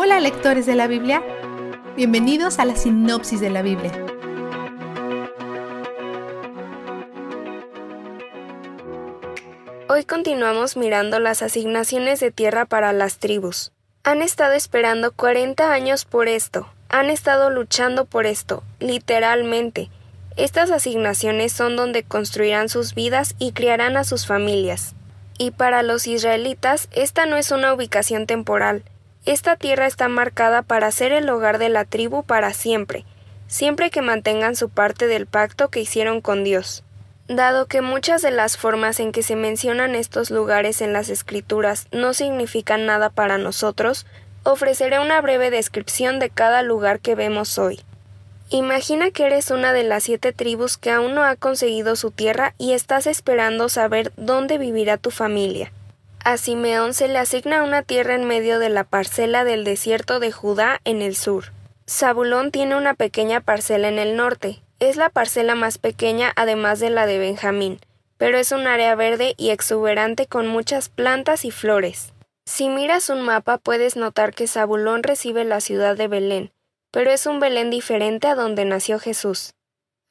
Hola lectores de la Biblia, bienvenidos a la sinopsis de la Biblia. Hoy continuamos mirando las asignaciones de tierra para las tribus. Han estado esperando 40 años por esto, han estado luchando por esto, literalmente. Estas asignaciones son donde construirán sus vidas y criarán a sus familias. Y para los israelitas esta no es una ubicación temporal, esta tierra está marcada para ser el hogar de la tribu para siempre, siempre que mantengan su parte del pacto que hicieron con Dios. Dado que muchas de las formas en que se mencionan estos lugares en las escrituras no significan nada para nosotros, ofreceré una breve descripción de cada lugar que vemos hoy. Imagina que eres una de las siete tribus que aún no ha conseguido su tierra y estás esperando saber dónde vivirá tu familia. A Simeón se le asigna una tierra en medio de la parcela del desierto de Judá en el sur. Zabulón tiene una pequeña parcela en el norte. Es la parcela más pequeña además de la de Benjamín, pero es un área verde y exuberante con muchas plantas y flores. Si miras un mapa puedes notar que Zabulón recibe la ciudad de Belén, pero es un Belén diferente a donde nació Jesús.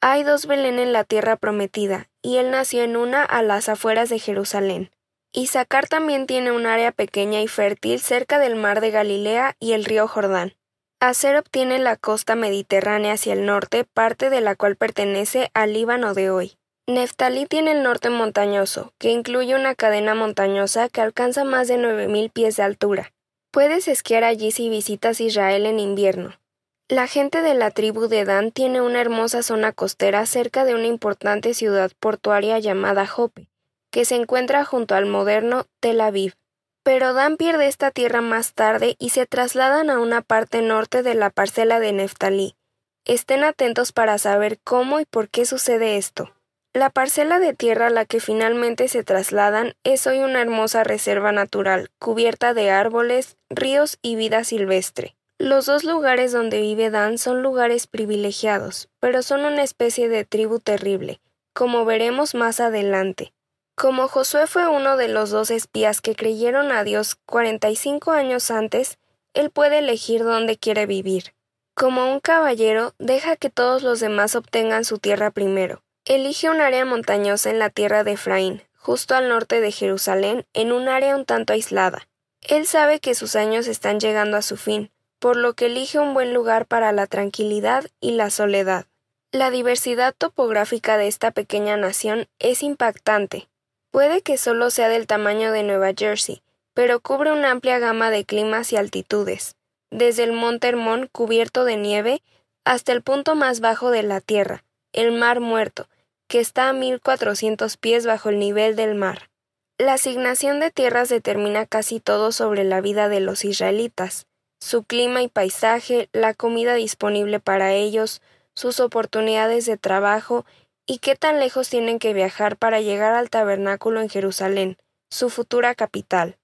Hay dos Belén en la tierra prometida, y él nació en una a las afueras de Jerusalén. Isaacar también tiene un área pequeña y fértil cerca del mar de Galilea y el río Jordán. Aser obtiene la costa mediterránea hacia el norte, parte de la cual pertenece al Líbano de hoy. Neftalí tiene el norte montañoso, que incluye una cadena montañosa que alcanza más de 9.000 pies de altura. Puedes esquiar allí si visitas Israel en invierno. La gente de la tribu de Dan tiene una hermosa zona costera cerca de una importante ciudad portuaria llamada Jope, que se encuentra junto al moderno Tel Aviv. Pero Dan pierde esta tierra más tarde y se trasladan a una parte norte de la parcela de Neftalí. Estén atentos para saber cómo y por qué sucede esto. La parcela de tierra a la que finalmente se trasladan es hoy una hermosa reserva natural, cubierta de árboles, ríos y vida silvestre. Los dos lugares donde vive Dan son lugares privilegiados, pero son una especie de tribu terrible, como veremos más adelante. Como Josué fue uno de los dos espías que creyeron a Dios 45 años antes, él puede elegir dónde quiere vivir. Como un caballero, deja que todos los demás obtengan su tierra primero. Elige un área montañosa en la tierra de Efraín, justo al norte de Jerusalén, en un área un tanto aislada. Él sabe que sus años están llegando a su fin, por lo que elige un buen lugar para la tranquilidad y la soledad. La diversidad topográfica de esta pequeña nación es impactante. Puede que solo sea del tamaño de Nueva Jersey, pero cubre una amplia gama de climas y altitudes, desde el Monte Hermón cubierto de nieve hasta el punto más bajo de la Tierra, el Mar Muerto, que está a 1400 pies bajo el nivel del mar. La asignación de tierras determina casi todo sobre la vida de los israelitas, su clima y paisaje, la comida disponible para ellos, sus oportunidades de trabajo ¿Y qué tan lejos tienen que viajar para llegar al tabernáculo en Jerusalén, su futura capital?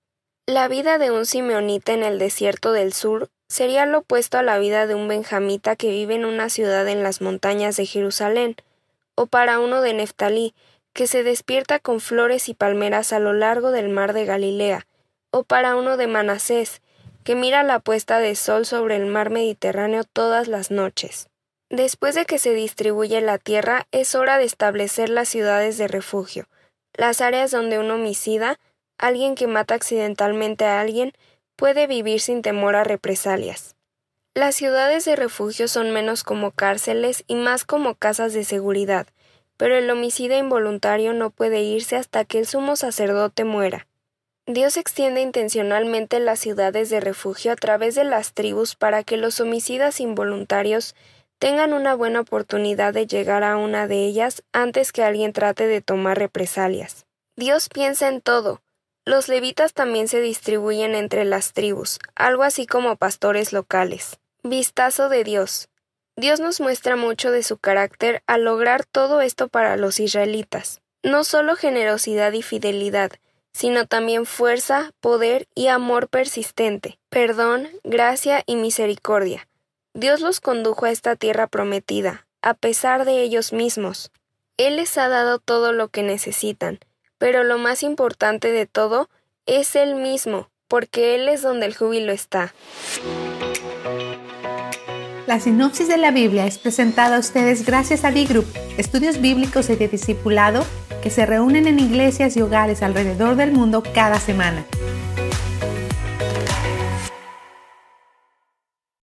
La vida de un simeonita en el desierto del sur sería lo opuesto a la vida de un benjamita que vive en una ciudad en las montañas de Jerusalén, o para uno de Neftalí, que se despierta con flores y palmeras a lo largo del mar de Galilea, o para uno de Manasés, que mira la puesta de sol sobre el mar Mediterráneo todas las noches. Después de que se distribuye la tierra, es hora de establecer las ciudades de refugio, las áreas donde un homicida, alguien que mata accidentalmente a alguien, puede vivir sin temor a represalias. Las ciudades de refugio son menos como cárceles y más como casas de seguridad, pero el homicida involuntario no puede irse hasta que el sumo sacerdote muera. Dios extiende intencionalmente las ciudades de refugio a través de las tribus para que los homicidas involuntarios tengan una buena oportunidad de llegar a una de ellas antes que alguien trate de tomar represalias. Dios piensa en todo. Los levitas también se distribuyen entre las tribus, algo así como pastores locales. Vistazo de Dios. Dios nos muestra mucho de su carácter al lograr todo esto para los israelitas. No solo generosidad y fidelidad, sino también fuerza, poder y amor persistente, perdón, gracia y misericordia. Dios los condujo a esta tierra prometida, a pesar de ellos mismos. Él les ha dado todo lo que necesitan, pero lo más importante de todo es Él mismo, porque Él es donde el júbilo está. La sinopsis de la Biblia es presentada a ustedes gracias a D-Group, estudios bíblicos y de discipulado que se reúnen en iglesias y hogares alrededor del mundo cada semana.